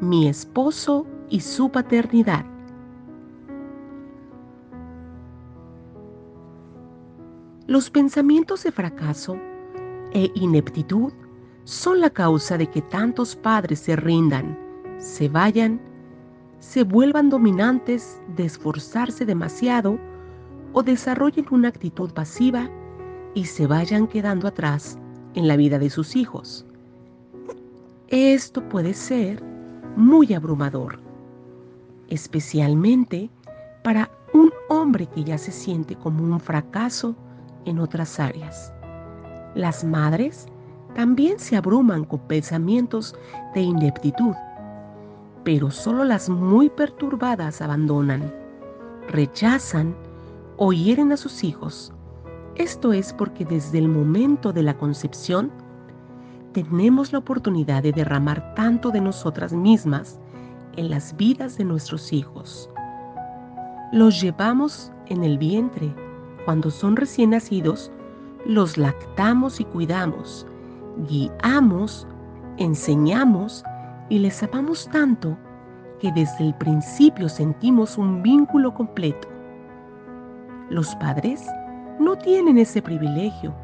Mi esposo y su paternidad. Los pensamientos de fracaso e ineptitud son la causa de que tantos padres se rindan, se vayan, se vuelvan dominantes de esforzarse demasiado o desarrollen una actitud pasiva y se vayan quedando atrás en la vida de sus hijos. Esto puede ser muy abrumador, especialmente para un hombre que ya se siente como un fracaso en otras áreas. Las madres también se abruman con pensamientos de ineptitud, pero solo las muy perturbadas abandonan, rechazan o hieren a sus hijos. Esto es porque desde el momento de la concepción tenemos la oportunidad de derramar tanto de nosotras mismas en las vidas de nuestros hijos. Los llevamos en el vientre. Cuando son recién nacidos, los lactamos y cuidamos, guiamos, enseñamos y les amamos tanto que desde el principio sentimos un vínculo completo. Los padres no tienen ese privilegio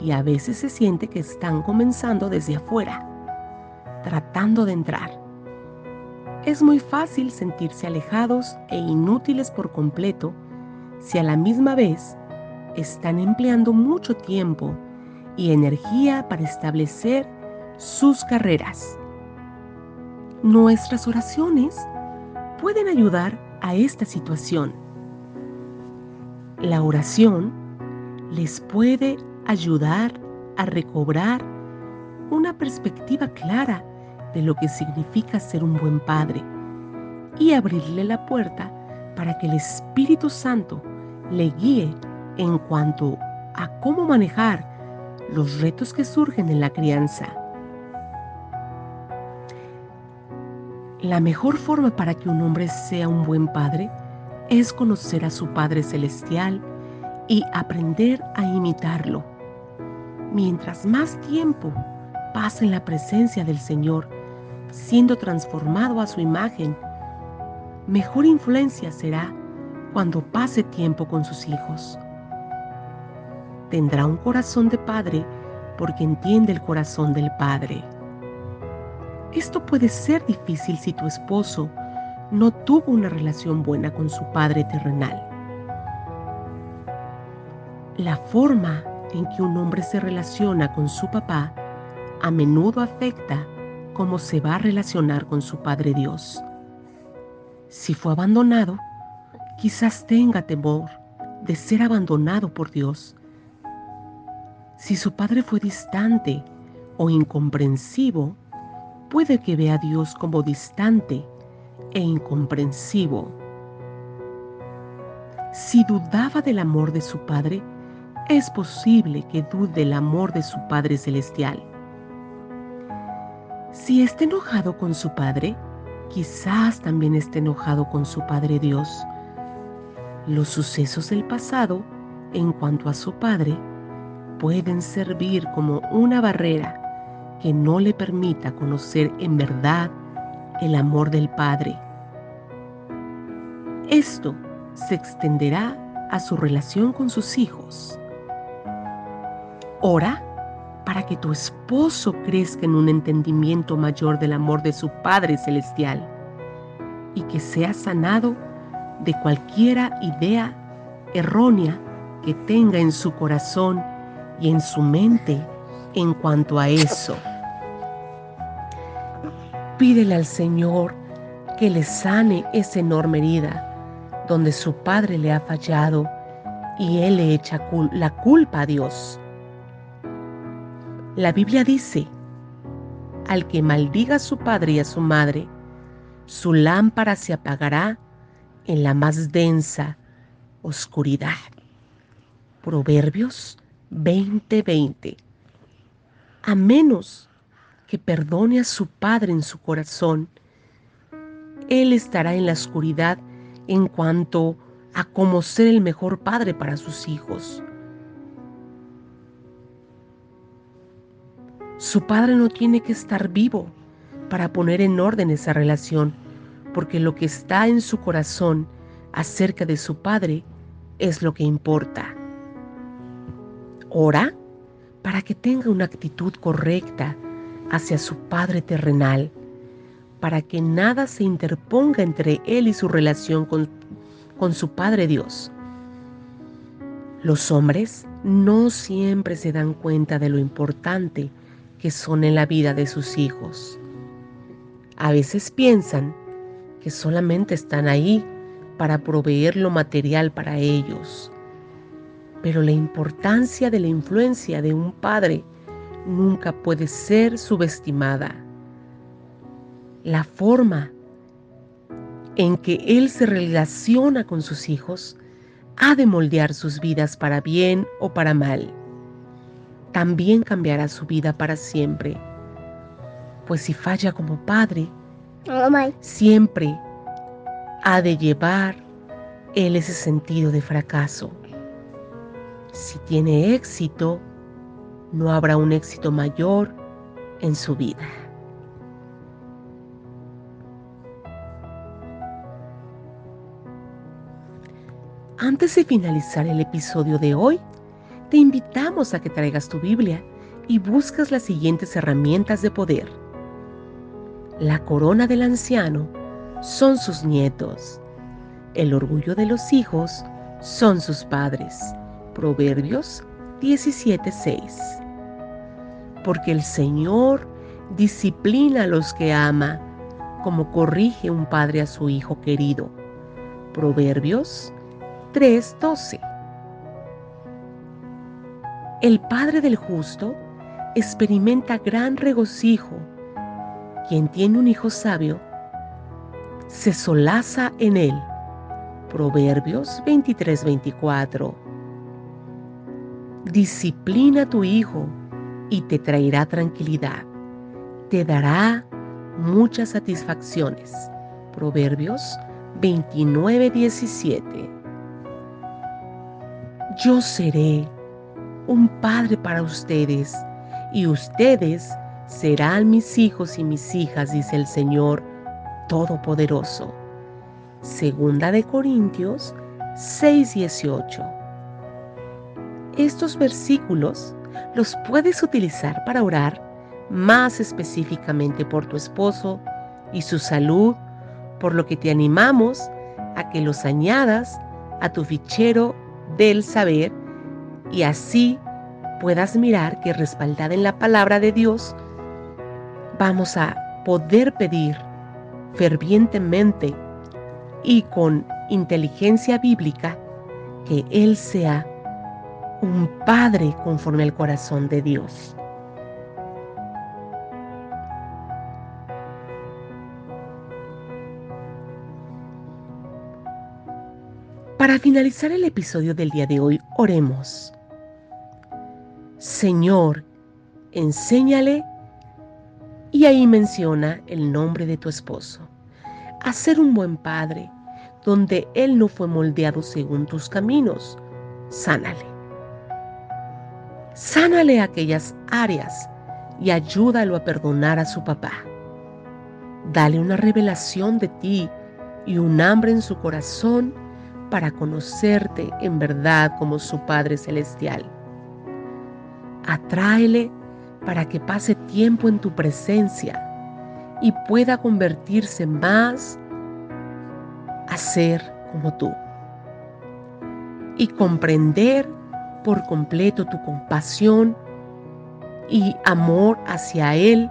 y a veces se siente que están comenzando desde afuera, tratando de entrar. Es muy fácil sentirse alejados e inútiles por completo si a la misma vez están empleando mucho tiempo y energía para establecer sus carreras. Nuestras oraciones pueden ayudar a esta situación. La oración les puede ayudar a recobrar una perspectiva clara de lo que significa ser un buen padre y abrirle la puerta para que el Espíritu Santo le guíe en cuanto a cómo manejar los retos que surgen en la crianza. La mejor forma para que un hombre sea un buen padre es conocer a su Padre Celestial y aprender a imitarlo mientras más tiempo pase en la presencia del Señor, siendo transformado a su imagen, mejor influencia será cuando pase tiempo con sus hijos. Tendrá un corazón de padre porque entiende el corazón del Padre. Esto puede ser difícil si tu esposo no tuvo una relación buena con su Padre terrenal. La forma en que un hombre se relaciona con su papá a menudo afecta cómo se va a relacionar con su Padre Dios. Si fue abandonado, quizás tenga temor de ser abandonado por Dios. Si su padre fue distante o incomprensivo, puede que vea a Dios como distante e incomprensivo. Si dudaba del amor de su padre, es posible que dude el amor de su Padre Celestial. Si está enojado con su Padre, quizás también esté enojado con su Padre Dios. Los sucesos del pasado, en cuanto a su Padre, pueden servir como una barrera que no le permita conocer en verdad el amor del Padre. Esto se extenderá a su relación con sus hijos. Ora para que tu esposo crezca en un entendimiento mayor del amor de su Padre Celestial y que sea sanado de cualquiera idea errónea que tenga en su corazón y en su mente en cuanto a eso. Pídele al Señor que le sane esa enorme herida donde su padre le ha fallado y él le echa la culpa a Dios. La Biblia dice, al que maldiga a su padre y a su madre, su lámpara se apagará en la más densa oscuridad. Proverbios 20:20. A menos que perdone a su padre en su corazón, él estará en la oscuridad en cuanto a cómo ser el mejor padre para sus hijos. Su padre no tiene que estar vivo para poner en orden esa relación, porque lo que está en su corazón acerca de su padre es lo que importa. Ora para que tenga una actitud correcta hacia su Padre terrenal, para que nada se interponga entre él y su relación con, con su Padre Dios. Los hombres no siempre se dan cuenta de lo importante que son en la vida de sus hijos. A veces piensan que solamente están ahí para proveer lo material para ellos. Pero la importancia de la influencia de un padre nunca puede ser subestimada. La forma en que él se relaciona con sus hijos ha de moldear sus vidas para bien o para mal también cambiará su vida para siempre. Pues si falla como padre, siempre ha de llevar él ese sentido de fracaso. Si tiene éxito, no habrá un éxito mayor en su vida. Antes de finalizar el episodio de hoy, te invitamos a que traigas tu Biblia y buscas las siguientes herramientas de poder. La corona del anciano son sus nietos. El orgullo de los hijos son sus padres. Proverbios 17:6. Porque el Señor disciplina a los que ama, como corrige un padre a su hijo querido. Proverbios 3:12. El Padre del justo experimenta gran regocijo. Quien tiene un hijo sabio se solaza en él. Proverbios 23-24. Disciplina a tu hijo y te traerá tranquilidad. Te dará muchas satisfacciones. Proverbios 29-17. Yo seré un padre para ustedes, y ustedes serán mis hijos y mis hijas, dice el Señor Todopoderoso. Segunda de Corintios 6:18. Estos versículos los puedes utilizar para orar más específicamente por tu esposo y su salud, por lo que te animamos a que los añadas a tu fichero del saber y así puedas mirar que respaldada en la palabra de Dios, vamos a poder pedir fervientemente y con inteligencia bíblica que Él sea un Padre conforme al corazón de Dios. Para finalizar el episodio del día de hoy, oremos. Señor, enséñale, y ahí menciona el nombre de tu esposo, a ser un buen padre, donde él no fue moldeado según tus caminos, sánale. Sánale aquellas áreas y ayúdalo a perdonar a su papá. Dale una revelación de ti y un hambre en su corazón para conocerte en verdad como su Padre Celestial Atráele para que pase tiempo en tu presencia y pueda convertirse más a ser como tú. Y comprender por completo tu compasión y amor hacia Él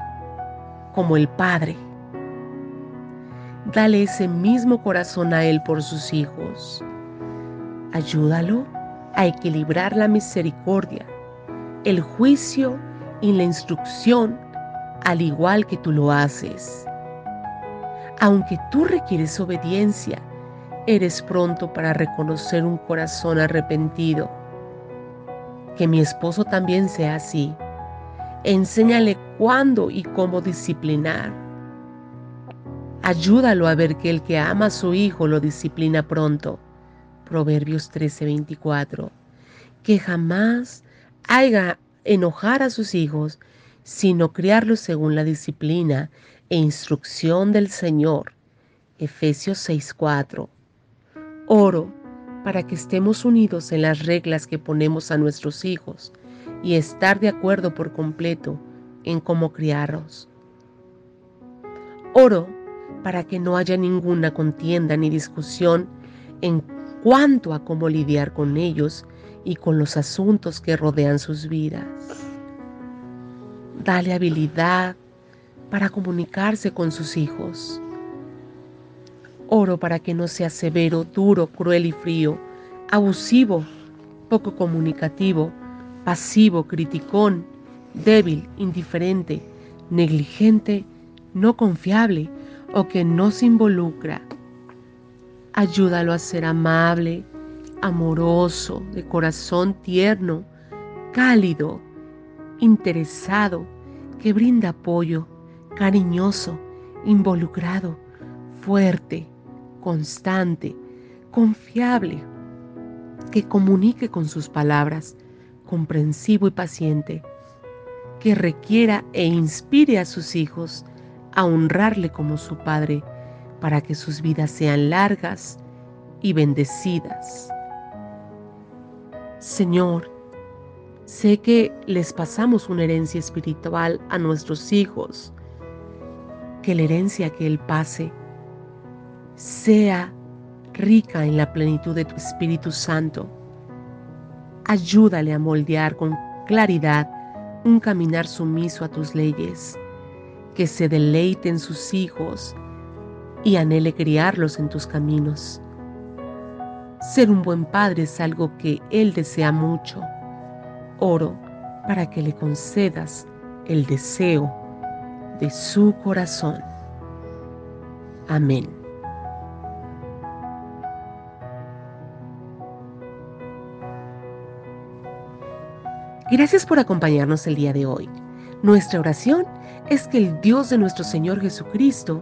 como el Padre. Dale ese mismo corazón a Él por sus hijos. Ayúdalo a equilibrar la misericordia el juicio y la instrucción al igual que tú lo haces. Aunque tú requieres obediencia, eres pronto para reconocer un corazón arrepentido. Que mi esposo también sea así. Enséñale cuándo y cómo disciplinar. Ayúdalo a ver que el que ama a su hijo lo disciplina pronto. Proverbios 13:24. Que jamás haga enojar a sus hijos, sino criarlos según la disciplina e instrucción del Señor. Efesios 6:4. Oro para que estemos unidos en las reglas que ponemos a nuestros hijos y estar de acuerdo por completo en cómo criarlos. Oro para que no haya ninguna contienda ni discusión en cuanto a cómo lidiar con ellos y con los asuntos que rodean sus vidas. Dale habilidad para comunicarse con sus hijos. Oro para que no sea severo, duro, cruel y frío, abusivo, poco comunicativo, pasivo, criticón, débil, indiferente, negligente, no confiable o que no se involucra. Ayúdalo a ser amable, amoroso, de corazón tierno, cálido, interesado, que brinda apoyo, cariñoso, involucrado, fuerte, constante, confiable, que comunique con sus palabras, comprensivo y paciente, que requiera e inspire a sus hijos a honrarle como su Padre, para que sus vidas sean largas y bendecidas. Señor, sé que les pasamos una herencia espiritual a nuestros hijos, que la herencia que Él pase sea rica en la plenitud de tu Espíritu Santo. Ayúdale a moldear con claridad un caminar sumiso a tus leyes, que se deleite en sus hijos y anhele criarlos en tus caminos. Ser un buen padre es algo que Él desea mucho. Oro para que le concedas el deseo de su corazón. Amén. Gracias por acompañarnos el día de hoy. Nuestra oración es que el Dios de nuestro Señor Jesucristo,